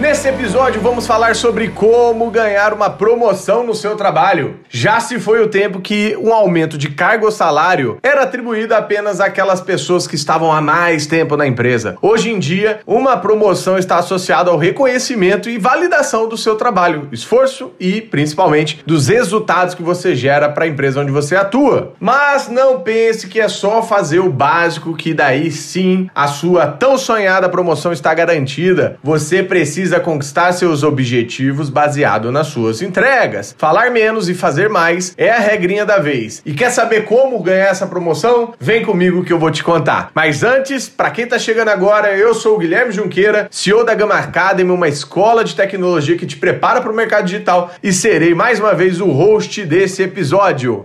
Nesse episódio vamos falar sobre como ganhar uma promoção no seu trabalho. Já se foi o tempo que um aumento de cargo ou salário era atribuído apenas àquelas pessoas que estavam há mais tempo na empresa. Hoje em dia, uma promoção está associada ao reconhecimento e validação do seu trabalho, esforço e, principalmente, dos resultados que você gera para a empresa onde você atua. Mas não pense que é só fazer o básico que daí sim a sua tão sonhada promoção está garantida. Você precisa precisa conquistar seus objetivos baseado nas suas entregas. Falar menos e fazer mais é a regrinha da vez. E quer saber como ganhar essa promoção? Vem comigo que eu vou te contar. Mas antes, para quem tá chegando agora, eu sou o Guilherme Junqueira, CEO da Gama Academy, uma escola de tecnologia que te prepara para o mercado digital e serei mais uma vez o host desse episódio.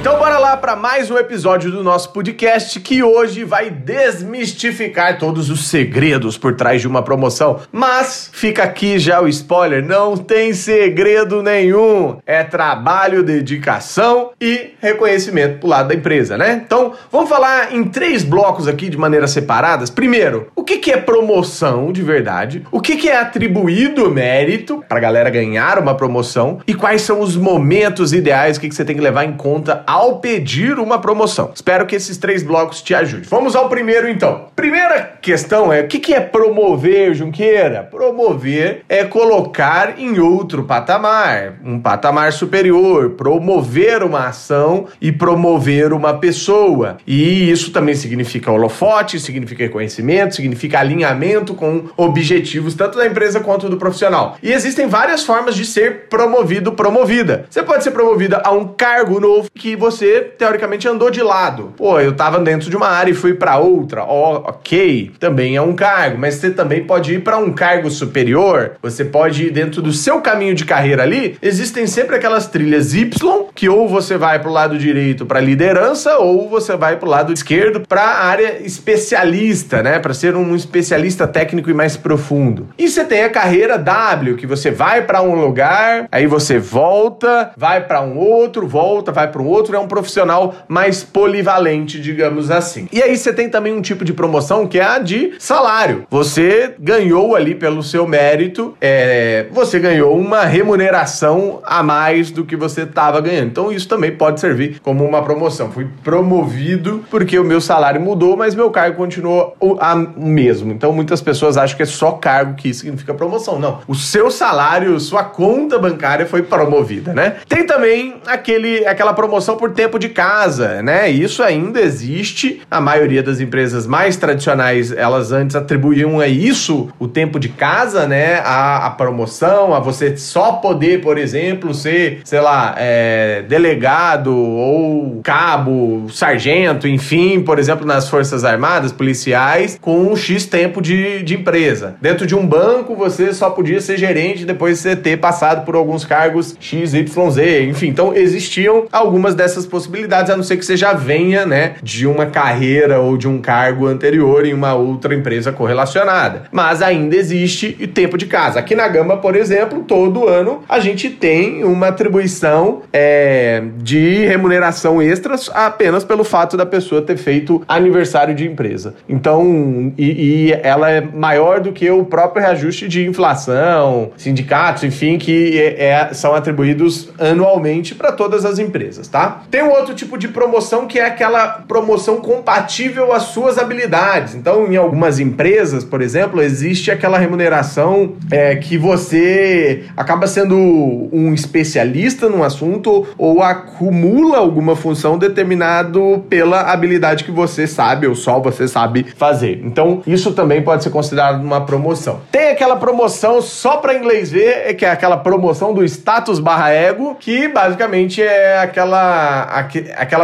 Então bora lá para mais um episódio do nosso podcast que hoje vai desmistificar todos os segredos por trás de uma promoção. Mas fica aqui já o spoiler, não tem segredo nenhum. É trabalho, dedicação e reconhecimento pro lado da empresa, né? Então, vamos falar em três blocos aqui de maneiras separadas. Primeiro, o que, que é promoção de verdade? O que, que é atribuído mérito para a galera ganhar uma promoção? E quais são os momentos ideais que, que você tem que levar em conta ao pedir uma promoção. Espero que esses três blocos te ajudem. Vamos ao primeiro então. Primeira questão é: o que é promover, Junqueira? Promover é colocar em outro patamar, um patamar superior, promover uma ação e promover uma pessoa. E isso também significa holofote, significa reconhecimento, significa alinhamento com objetivos tanto da empresa quanto do profissional. E existem várias formas de ser promovido, promovida. Você pode ser promovida a um cargo novo que você você, teoricamente, andou de lado. Pô, eu tava dentro de uma área e fui para outra. Oh, ok, também é um cargo, mas você também pode ir para um cargo superior. Você pode ir dentro do seu caminho de carreira ali. Existem sempre aquelas trilhas Y que ou você vai pro lado direito para liderança ou você vai pro lado esquerdo para área especialista, né, para ser um especialista técnico e mais profundo. E você tem a carreira W, que você vai para um lugar, aí você volta, vai para um outro, volta, vai para um outro, é um profissional mais polivalente, digamos assim. E aí você tem também um tipo de promoção que é a de salário. Você ganhou ali pelo seu mérito, é, você ganhou uma remuneração a mais do que você estava ganhando. Então isso também pode servir como uma promoção. Fui promovido porque o meu salário mudou, mas meu cargo continuou o, a, mesmo. Então muitas pessoas acham que é só cargo que significa promoção. Não. O seu salário, sua conta bancária foi promovida, né? Tem também aquele, aquela promoção por tempo de casa, né? Isso ainda existe. A maioria das empresas mais tradicionais, elas antes atribuíam a isso o tempo de casa, né? A, a promoção, a você só poder, por exemplo, ser, sei lá, é, delegado ou cabo, sargento, enfim, por exemplo, nas Forças Armadas, policiais, com um X tempo de, de empresa. Dentro de um banco, você só podia ser gerente depois de você ter passado por alguns cargos X, Y, Z, enfim. Então, existiam algumas dessas essas possibilidades, a não ser que você já venha, né, de uma carreira ou de um cargo anterior em uma outra empresa correlacionada. Mas ainda existe o tempo de casa. Aqui na Gama, por exemplo, todo ano a gente tem uma atribuição é, de remuneração extras apenas pelo fato da pessoa ter feito aniversário de empresa. Então, e, e ela é maior do que o próprio reajuste de inflação, sindicatos, enfim, que é, é, são atribuídos anualmente para todas as empresas, tá? Tem um outro tipo de promoção que é aquela promoção compatível às suas habilidades. Então, em algumas empresas, por exemplo, existe aquela remuneração é, que você acaba sendo um especialista num assunto ou acumula alguma função determinado pela habilidade que você sabe ou só você sabe fazer. Então, isso também pode ser considerado uma promoção. Tem aquela promoção só para inglês ver, que é aquela promoção do status barra ego, que basicamente é aquela aquela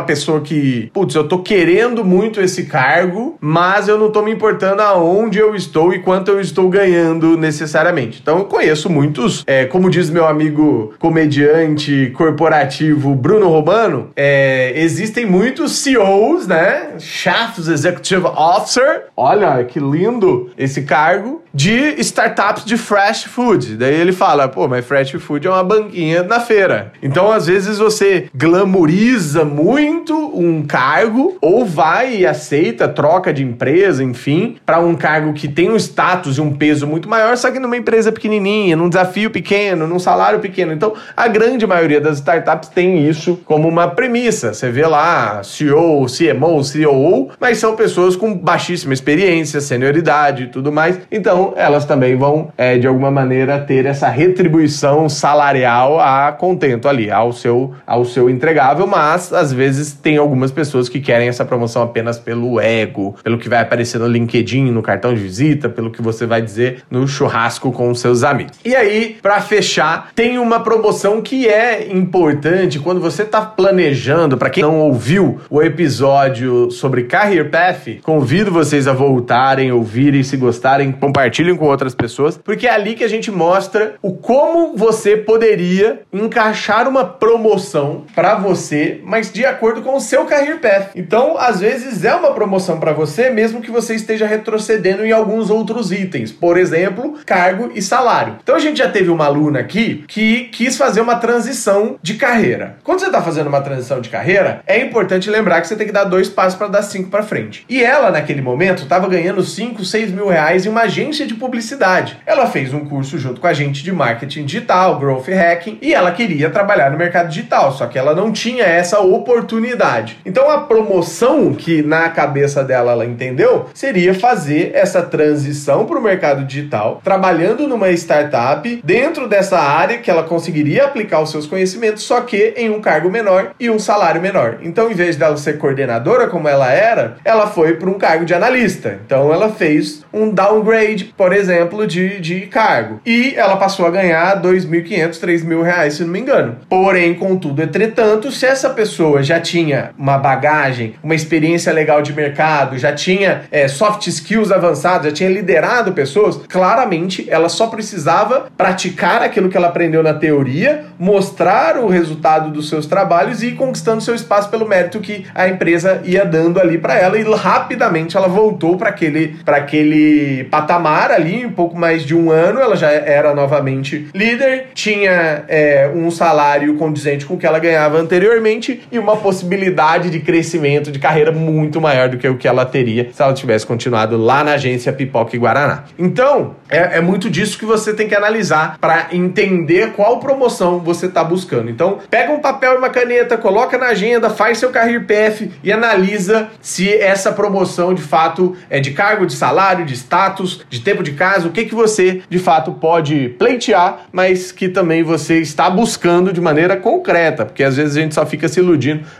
pessoa que, putz, eu tô querendo muito esse cargo, mas eu não tô me importando aonde eu estou e quanto eu estou ganhando necessariamente. Então eu conheço muitos, é, como diz meu amigo comediante corporativo Bruno Romano, é, existem muitos CEOs, né? Chefs Executive Officer. Olha que lindo esse cargo de startups de fresh food. Daí ele fala, pô, mas fresh food é uma banquinha na feira. Então, às vezes, você glamoriza muito um cargo ou vai e aceita troca de empresa, enfim, para um cargo que tem um status e um peso muito maior, só que numa empresa pequenininha, num desafio pequeno, num salário pequeno. Então, a grande maioria das startups tem isso como uma premissa. Você vê lá CEO, CMO, COO, mas são pessoas com baixíssima experiência, senioridade e tudo mais. Então, então elas também vão, é, de alguma maneira, ter essa retribuição salarial a contento ali, ao seu, ao seu entregável, mas às vezes tem algumas pessoas que querem essa promoção apenas pelo ego, pelo que vai aparecer no LinkedIn, no cartão de visita, pelo que você vai dizer no churrasco com os seus amigos. E aí, para fechar, tem uma promoção que é importante quando você está planejando, para quem não ouviu o episódio sobre Career Path, convido vocês a voltarem, ouvirem, se gostarem, compartilhem com outras pessoas, porque é ali que a gente mostra o como você poderia encaixar uma promoção para você, mas de acordo com o seu career path. Então, às vezes é uma promoção para você, mesmo que você esteja retrocedendo em alguns outros itens, por exemplo, cargo e salário. Então, a gente já teve uma aluna aqui que quis fazer uma transição de carreira. Quando você está fazendo uma transição de carreira, é importante lembrar que você tem que dar dois passos para dar cinco para frente. E ela, naquele momento, estava ganhando 5, 6 mil reais em uma agência de publicidade. Ela fez um curso junto com a gente de marketing digital, growth hacking, e ela queria trabalhar no mercado digital, só que ela não tinha essa oportunidade. Então a promoção que na cabeça dela ela entendeu seria fazer essa transição para o mercado digital, trabalhando numa startup dentro dessa área que ela conseguiria aplicar os seus conhecimentos, só que em um cargo menor e um salário menor. Então, em vez dela ser coordenadora como ela era, ela foi para um cargo de analista. Então, ela fez um downgrade por exemplo, de, de cargo. E ela passou a ganhar 2.500, 3.000 reais, se não me engano. Porém, contudo, entretanto, se essa pessoa já tinha uma bagagem, uma experiência legal de mercado, já tinha é, soft skills avançados, já tinha liderado pessoas, claramente ela só precisava praticar aquilo que ela aprendeu na teoria, mostrar o resultado dos seus trabalhos e ir conquistando seu espaço pelo mérito que a empresa ia dando ali para ela e rapidamente ela voltou para aquele, aquele patamar ali, um pouco mais de um ano, ela já era novamente líder, tinha é, um salário condizente com o que ela ganhava anteriormente e uma possibilidade de crescimento de carreira muito maior do que o que ela teria se ela tivesse continuado lá na agência Pipoca e Guaraná. Então, é, é muito disso que você tem que analisar para entender qual promoção você está buscando. Então, pega um papel e uma caneta, coloca na agenda, faz seu career path e analisa se essa promoção de fato é de cargo, de salário, de status, de tempo de casa, o que, que você de fato pode pleitear, mas que também você está buscando de maneira concreta, porque às vezes a gente só fica se iludindo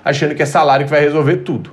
achando que é salário que vai resolver tudo.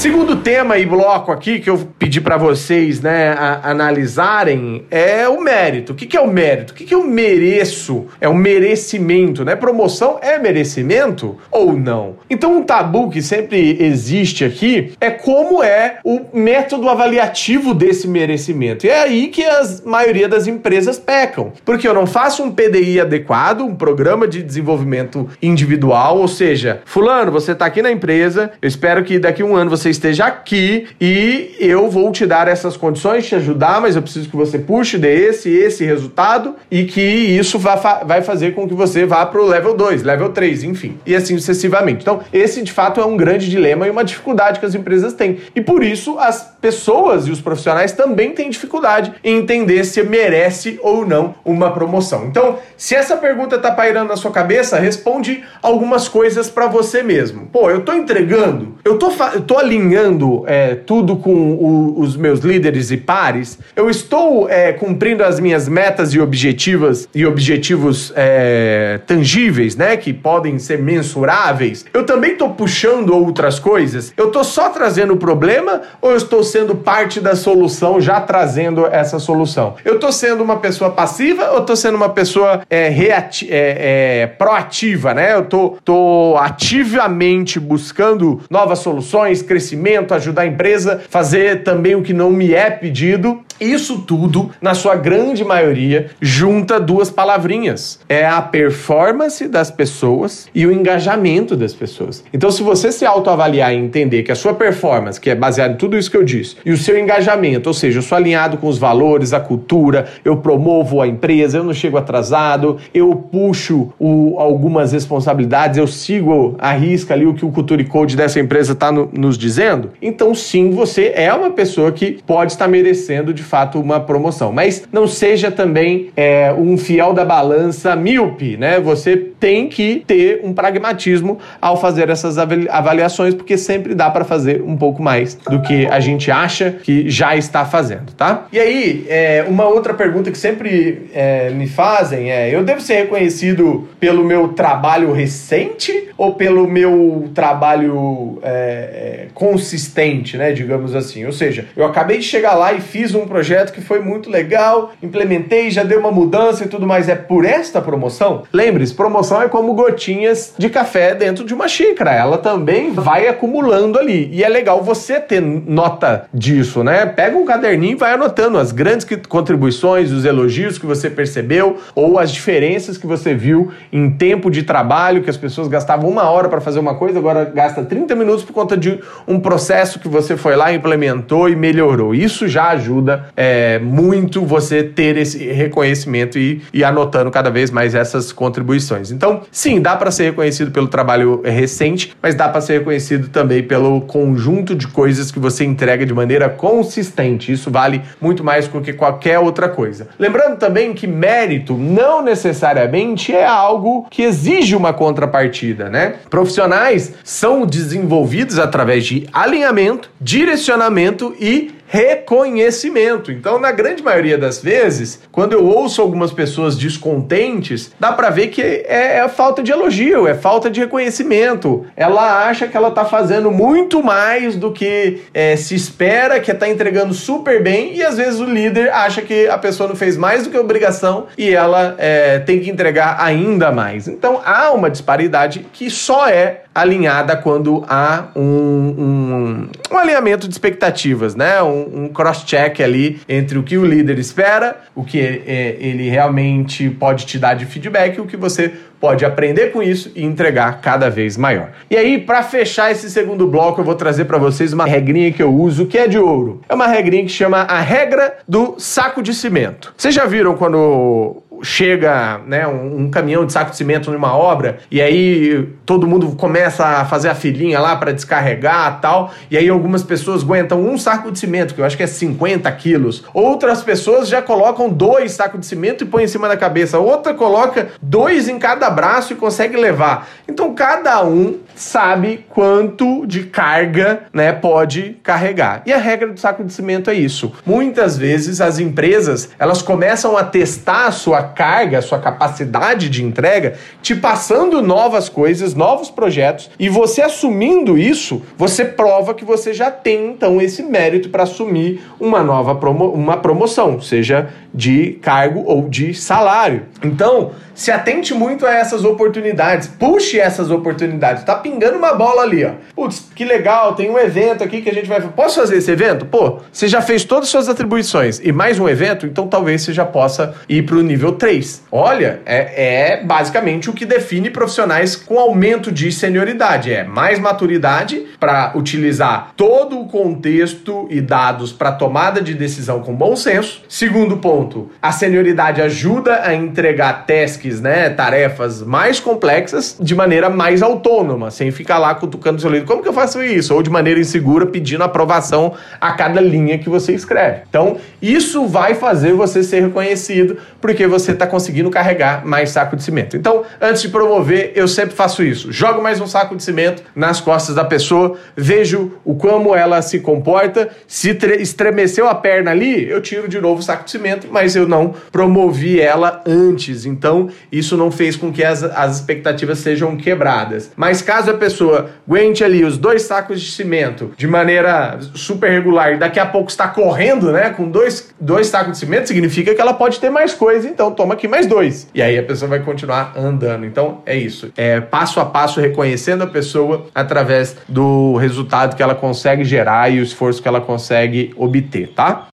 Segundo tema e bloco aqui que eu pedi para vocês, né, analisarem é o mérito. O que, que é o mérito? O que, que eu mereço? É o merecimento, né? Promoção é merecimento ou não? Então, um tabu que sempre existe aqui é como é o método avaliativo desse merecimento. E é aí que a maioria das empresas pecam, porque eu não faço um PDI adequado, um programa de desenvolvimento individual, ou seja, fulano, você está aqui na empresa, eu espero que daqui a um ano você esteja aqui e eu vou te dar essas condições, te ajudar, mas eu preciso que você puxe de esse esse resultado e que isso vai, vai fazer com que você vá para o level 2, level 3, enfim, e assim sucessivamente. Então, esse de fato é um grande dilema e uma dificuldade que as empresas têm. E por isso as pessoas e os profissionais também têm dificuldade em entender se merece ou não uma promoção. Então, se essa pergunta está pairando na sua cabeça, responde algumas coisas para você mesmo. Pô, eu estou entregando, eu tô, eu tô alinhando alinhando é, tudo com o, os meus líderes e pares? Eu estou é, cumprindo as minhas metas e objetivos e objetivos é, tangíveis, né? Que podem ser mensuráveis. Eu também estou puxando outras coisas. Eu estou só trazendo o problema ou eu estou sendo parte da solução, já trazendo essa solução? Eu estou sendo uma pessoa passiva ou estou sendo uma pessoa é, é, é, proativa, né? Eu tô, tô ativamente buscando novas soluções, crescimento, ajudar a empresa, fazer também o que não me é pedido. Isso tudo, na sua grande maioria, junta duas palavrinhas: é a performance das pessoas e o engajamento das pessoas. Então, se você se autoavaliar e entender que a sua performance, que é baseada em tudo isso que eu disse, e o seu engajamento, ou seja, eu sou alinhado com os valores, a cultura, eu promovo a empresa, eu não chego atrasado, eu puxo o, algumas responsabilidades, eu sigo a risca ali o que o Culture Code dessa empresa está no, nos dizendo, então sim, você é uma pessoa que pode estar merecendo de fato uma promoção. Mas não seja também é, um fiel da balança míope, né? Você tem que ter um pragmatismo ao fazer essas avaliações, porque sempre dá para fazer um pouco mais do que a gente acha que já está fazendo, tá? E aí, é, uma outra pergunta que sempre é, me fazem é: eu devo ser reconhecido pelo meu trabalho recente ou pelo meu trabalho é, é consistente, né? Digamos assim. Ou seja, eu acabei de chegar lá e fiz um projeto projeto que foi muito legal, implementei, já deu uma mudança e tudo mais. É por esta promoção? Lembre-se, promoção é como gotinhas de café dentro de uma xícara. Ela também vai acumulando ali. E é legal você ter nota disso, né? Pega um caderninho e vai anotando as grandes contribuições, os elogios que você percebeu ou as diferenças que você viu em tempo de trabalho, que as pessoas gastavam uma hora para fazer uma coisa, agora gasta 30 minutos por conta de um processo que você foi lá, implementou e melhorou. Isso já ajuda é, muito você ter esse reconhecimento e, e anotando cada vez mais essas contribuições. Então, sim, dá para ser reconhecido pelo trabalho recente, mas dá para ser reconhecido também pelo conjunto de coisas que você entrega de maneira consistente. Isso vale muito mais do que qualquer outra coisa. Lembrando também que mérito não necessariamente é algo que exige uma contrapartida, né? Profissionais são desenvolvidos através de alinhamento, direcionamento e reconhecimento. Então, na grande maioria das vezes, quando eu ouço algumas pessoas descontentes, dá para ver que é, é, falta de elogio, é falta de reconhecimento. Ela acha que ela tá fazendo muito mais do que é, se espera, que tá entregando super bem, e às vezes o líder acha que a pessoa não fez mais do que obrigação e ela é, tem que entregar ainda mais. Então, há uma disparidade que só é alinhada quando há um, um, um alinhamento de expectativas, né? Um, um cross-check ali entre o que o líder espera, o que é, ele realmente pode te dar de feedback e o que você pode aprender com isso e entregar cada vez maior. E aí, para fechar esse segundo bloco, eu vou trazer para vocês uma regrinha que eu uso que é de ouro. É uma regrinha que chama a regra do saco de cimento. Vocês já viram quando chega né, um, um, caminhão de saco de cimento numa obra e aí todo mundo começa a fazer a filinha lá para descarregar tal, e aí algumas pessoas aguentam um saco de cimento, que eu acho que é 50 quilos. Outras pessoas já colocam dois sacos de cimento e põem em cima da cabeça. Outra coloca dois em cada braço e consegue levar. Então cada um sabe quanto de carga né, pode carregar. E a regra do saco de cimento é isso. Muitas vezes as empresas elas começam a testar a sua carga, a sua capacidade de entrega, te passando novas coisas, novos projetos, e você assumindo isso, você prova que você já tem então esse mérito para assumir uma nova promo uma promoção, seja de cargo ou de salário. Então, se atente muito a essas oportunidades, puxe essas oportunidades. Tá pingando uma bola ali, ó. Putz, que legal, tem um evento aqui que a gente vai. Posso fazer esse evento? Pô, você já fez todas as suas atribuições e mais um evento, então talvez você já possa ir para o nível 3. Olha, é, é basicamente o que define profissionais com aumento de senioridade. É mais maturidade para utilizar todo o contexto e dados para tomada de decisão com bom senso. Segundo ponto, a senioridade ajuda a entregar tasks né, tarefas mais complexas de maneira mais autônoma, sem ficar lá cutucando seu livro. Como que eu faço isso? Ou de maneira insegura, pedindo aprovação a cada linha que você escreve. Então, isso vai fazer você ser reconhecido, porque você está conseguindo carregar mais saco de cimento. Então, antes de promover, eu sempre faço isso. Jogo mais um saco de cimento nas costas da pessoa, vejo o como ela se comporta. Se estremeceu a perna ali, eu tiro de novo o saco de cimento, mas eu não promovi ela antes. Então, isso não fez com que as, as expectativas sejam quebradas. Mas caso a pessoa aguente ali os dois sacos de cimento de maneira super regular e daqui a pouco está correndo, né, com dois, dois sacos de cimento, significa que ela pode ter mais coisa, então toma aqui mais dois. E aí a pessoa vai continuar andando. Então é isso. É passo a passo reconhecendo a pessoa através do resultado que ela consegue gerar e o esforço que ela consegue obter, tá?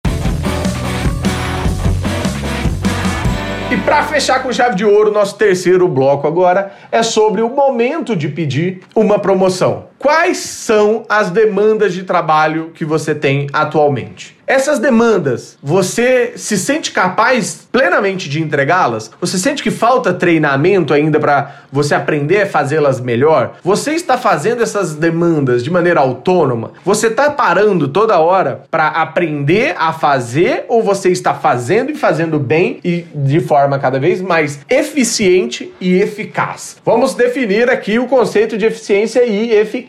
Para fechar com chave de ouro, nosso terceiro bloco agora é sobre o momento de pedir uma promoção. Quais são as demandas de trabalho que você tem atualmente? Essas demandas, você se sente capaz plenamente de entregá-las? Você sente que falta treinamento ainda para você aprender a fazê-las melhor? Você está fazendo essas demandas de maneira autônoma? Você está parando toda hora para aprender a fazer ou você está fazendo e fazendo bem e de forma cada vez mais eficiente e eficaz? Vamos definir aqui o conceito de eficiência e eficácia.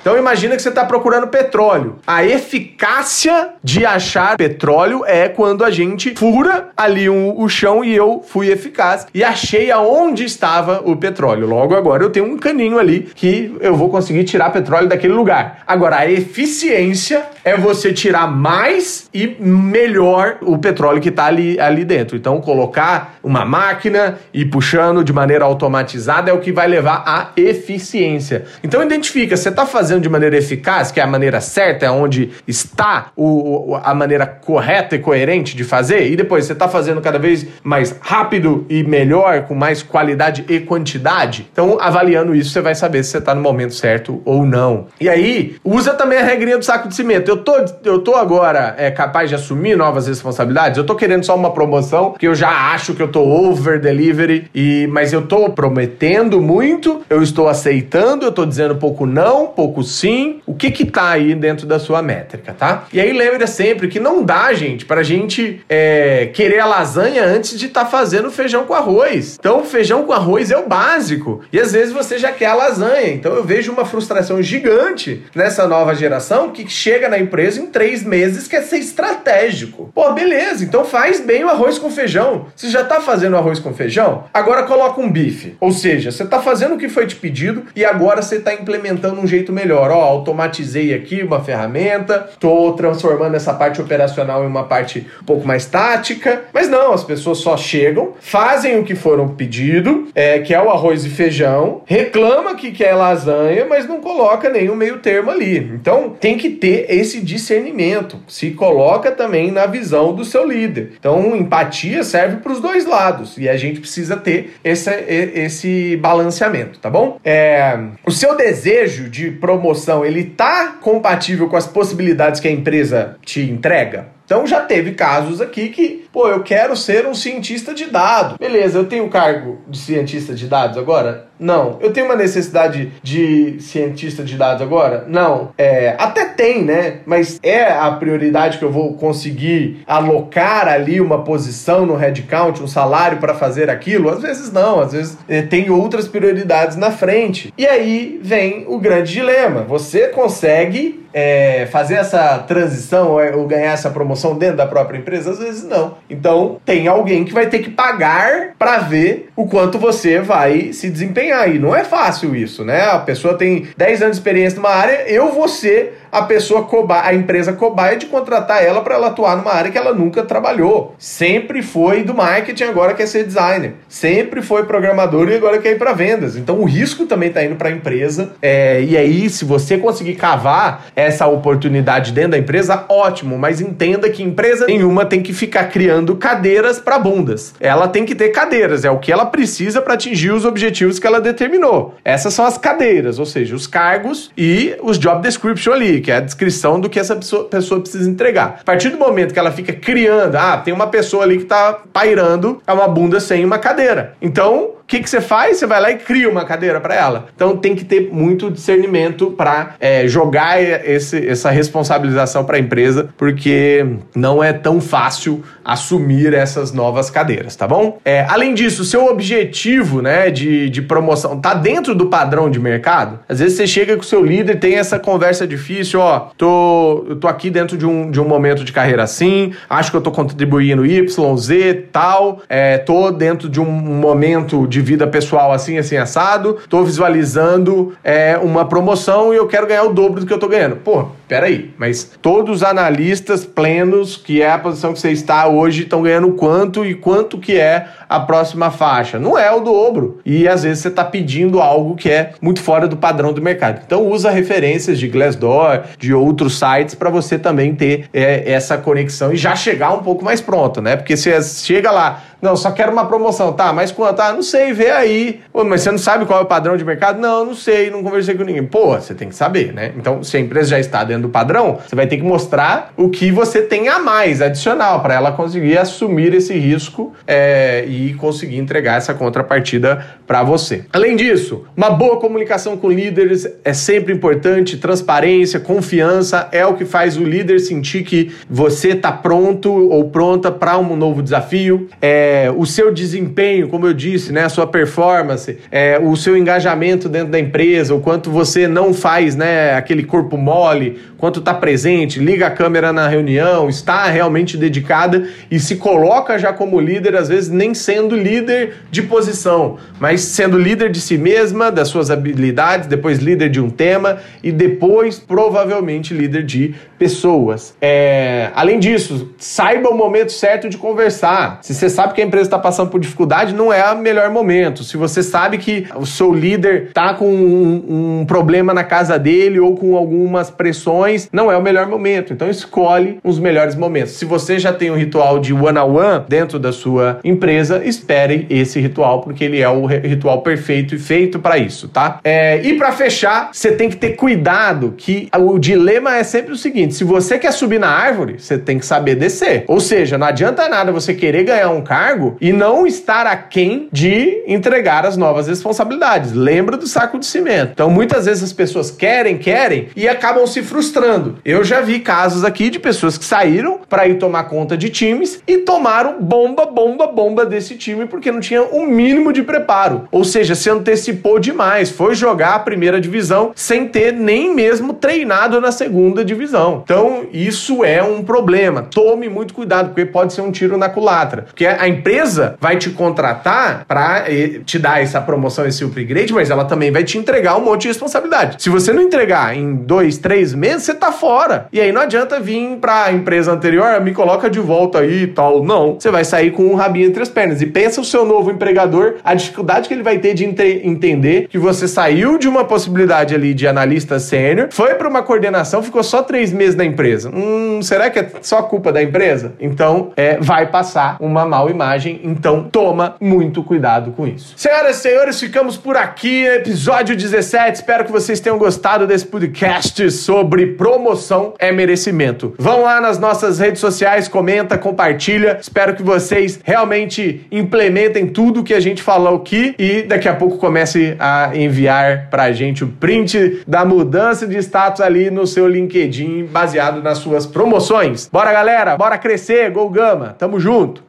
Então imagina que você está procurando petróleo. A eficácia de de achar petróleo é quando a gente fura ali um, o chão e eu fui eficaz e achei aonde estava o petróleo. Logo agora eu tenho um caninho ali que eu vou conseguir tirar petróleo daquele lugar. Agora a eficiência é você tirar mais e melhor o petróleo que está ali, ali dentro. Então colocar uma máquina e puxando de maneira automatizada é o que vai levar à eficiência. Então identifica, você está fazendo de maneira eficaz, que é a maneira certa, é onde está o, a maneira correta e coerente de fazer, e depois você está fazendo cada vez mais rápido e melhor, com mais qualidade e quantidade. Então, avaliando isso, você vai saber se você está no momento certo ou não. E aí, usa também a regrinha do saco de cimento. Eu tô, eu tô agora é, capaz de assumir novas responsabilidades, eu tô querendo só uma promoção, que eu já acho que eu tô over delivery, e, mas eu tô prometendo muito, eu estou aceitando, eu tô dizendo pouco não, pouco sim. O que que tá aí dentro da sua métrica, tá? E aí lembre sempre que não dá, gente, pra gente é, querer a lasanha antes de estar tá fazendo feijão com arroz. Então, feijão com arroz é o básico. E às vezes você já quer a lasanha. Então, eu vejo uma frustração gigante nessa nova geração que chega na empresa em três meses quer ser estratégico. Pô, beleza, então faz bem o arroz com feijão. Você já tá fazendo arroz com feijão? Agora coloca um bife. Ou seja, você tá fazendo o que foi te pedido e agora você tá implementando um jeito melhor. Ó, automatizei aqui uma ferramenta, tô transformando essa essa parte operacional em uma parte um pouco mais tática. Mas não, as pessoas só chegam, fazem o que foram pedido, é, que é o arroz e feijão, reclama que quer lasanha, mas não coloca nenhum meio termo ali. Então tem que ter esse discernimento. Se coloca também na visão do seu líder. Então empatia serve para os dois lados e a gente precisa ter esse, esse balanceamento, tá bom? É, o seu desejo de promoção ele tá compatível com as possibilidades que a empresa te entrega. Então já teve casos aqui que, pô, eu quero ser um cientista de dados. Beleza, eu tenho o cargo de cientista de dados agora? Não. Eu tenho uma necessidade de cientista de dados agora? Não. É, até tem, né? Mas é a prioridade que eu vou conseguir alocar ali uma posição no headcount, um salário para fazer aquilo? Às vezes não, às vezes é, tem outras prioridades na frente. E aí vem o grande dilema. Você consegue é, fazer essa transição ou ganhar essa promoção dentro da própria empresa? Às vezes não. Então tem alguém que vai ter que pagar para ver o quanto você vai se desempenhar. E não é fácil isso, né? A pessoa tem 10 anos de experiência numa área, eu vou ser a pessoa cobaia, a empresa cobaia de contratar ela para ela atuar numa área que ela nunca trabalhou. Sempre foi do marketing, agora quer ser designer. Sempre foi programador e agora quer ir para vendas. Então o risco também está indo para a empresa. É, e aí, se você conseguir cavar essa oportunidade dentro da empresa, ótimo. Mas entenda que empresa nenhuma tem que ficar criando cadeiras para bundas. Ela tem que ter cadeiras, é o que ela precisa para atingir os objetivos que ela determinou. Essas são as cadeiras, ou seja, os cargos e os job description ali que é a descrição do que essa pessoa, precisa entregar. A partir do momento que ela fica criando, ah, tem uma pessoa ali que está pairando, é uma bunda sem uma cadeira. Então, que, que você faz? Você vai lá e cria uma cadeira para ela. Então tem que ter muito discernimento para é, jogar esse, essa responsabilização para a empresa, porque não é tão fácil assumir essas novas cadeiras, tá bom? É, além disso, seu objetivo né, de, de promoção tá dentro do padrão de mercado? Às vezes você chega com o seu líder, tem essa conversa difícil, ó, tô, tô aqui dentro de um, de um momento de carreira assim, acho que eu tô contribuindo Y, Z, tal, é, tô dentro de um momento de vida pessoal assim, assim, assado, tô visualizando é, uma promoção e eu quero ganhar o dobro do que eu tô ganhando. Pô, peraí, mas todos os analistas plenos, que é a posição que você está hoje, estão ganhando quanto e quanto que é a próxima faixa? Não é o dobro. E às vezes você está pedindo algo que é muito fora do padrão do mercado. Então usa referências de Glassdoor, de outros sites para você também ter é, essa conexão e já chegar um pouco mais pronto, né? Porque você chega lá, não, só quero uma promoção. Tá, mas quanto? Ah, não sei, vê aí. Pô, mas você não sabe qual é o padrão de mercado? Não, não sei, não conversei com ninguém. Pô, você tem que saber, né? Então, se a empresa já está dentro do padrão, você vai ter que mostrar o que você tem a mais, adicional, para ela conseguir assumir esse risco é, e conseguir entregar essa contrapartida para você. Além disso, uma boa comunicação com líderes é sempre importante, transparência, confiança é o que faz o líder sentir que você está pronto ou pronta para um novo desafio. É, o seu desempenho, como eu disse, né, sua performance, é, o seu engajamento dentro da empresa, o quanto você não faz né, aquele corpo mole, quanto está presente, liga a câmera na reunião, está realmente dedicada e se coloca já como líder, às vezes nem sendo líder de posição, mas sendo líder de si mesma, das suas habilidades, depois líder de um tema e depois provavelmente líder de pessoas. É, além disso, saiba o momento certo de conversar. Se você sabe que a empresa está passando por dificuldade, não é o melhor momento. Se você sabe que o seu líder está com um, um, problema na casa dele ou com algumas pressões, não é o melhor momento. Então escolhe os melhores momentos. Se você já tem um ritual de one-on-one -on -one dentro da sua empresa, espere esse ritual, porque ele é o ritual perfeito e feito para isso, tá? É, e para fechar, você tem que ter cuidado que o dilema é sempre o seguinte: se você quer subir na árvore, você tem que saber descer. Ou seja, não adianta nada você querer ganhar um cargo e não estar aquém de entregar as novas responsabilidades. Lembra do saco de cimento. Então, muitas vezes as pessoas querem, querem e acabam se frustrando. Eu já vi casos aqui de pessoas que saíram para ir tomar conta de times e tomaram bomba, bomba, bomba desse time porque não tinha o um mínimo de preparo. Ou seja, se antecipou demais, foi jogar a primeira divisão sem ter nem mesmo treinado na segunda divisão. Então, isso é um problema. Tome muito cuidado, porque pode ser um tiro na culatra. Porque a empresa vai te contratar para te dar essa promoção, esse upgrade, mas ela também vai te entregar um monte de responsabilidade. Se você não entregar em dois, três meses, você tá fora. E aí não adianta vir para a empresa anterior, me coloca de volta aí e tal. Não. Você vai sair com um rabinho entre as pernas. E pensa o seu novo empregador, a dificuldade que ele vai ter de entender que você saiu de uma possibilidade ali de analista sênior, foi para uma coordenação, ficou só três meses na empresa. Hum, será que é só culpa da empresa? Então, é, vai passar uma mal imagem então toma muito cuidado com isso. Senhoras e senhores, ficamos por aqui, episódio 17. Espero que vocês tenham gostado desse podcast sobre promoção é merecimento. Vão lá nas nossas redes sociais, comenta, compartilha. Espero que vocês realmente implementem tudo que a gente falou aqui e daqui a pouco comece a enviar pra gente o print da mudança de status ali no seu LinkedIn baseado nas suas promoções. Bora, galera, bora crescer, Gol Gama. Tamo junto.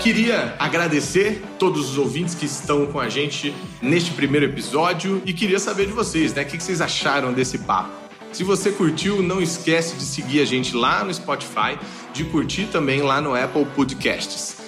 Queria agradecer todos os ouvintes que estão com a gente neste primeiro episódio e queria saber de vocês, né? O que vocês acharam desse papo? Se você curtiu, não esquece de seguir a gente lá no Spotify, de curtir também lá no Apple Podcasts.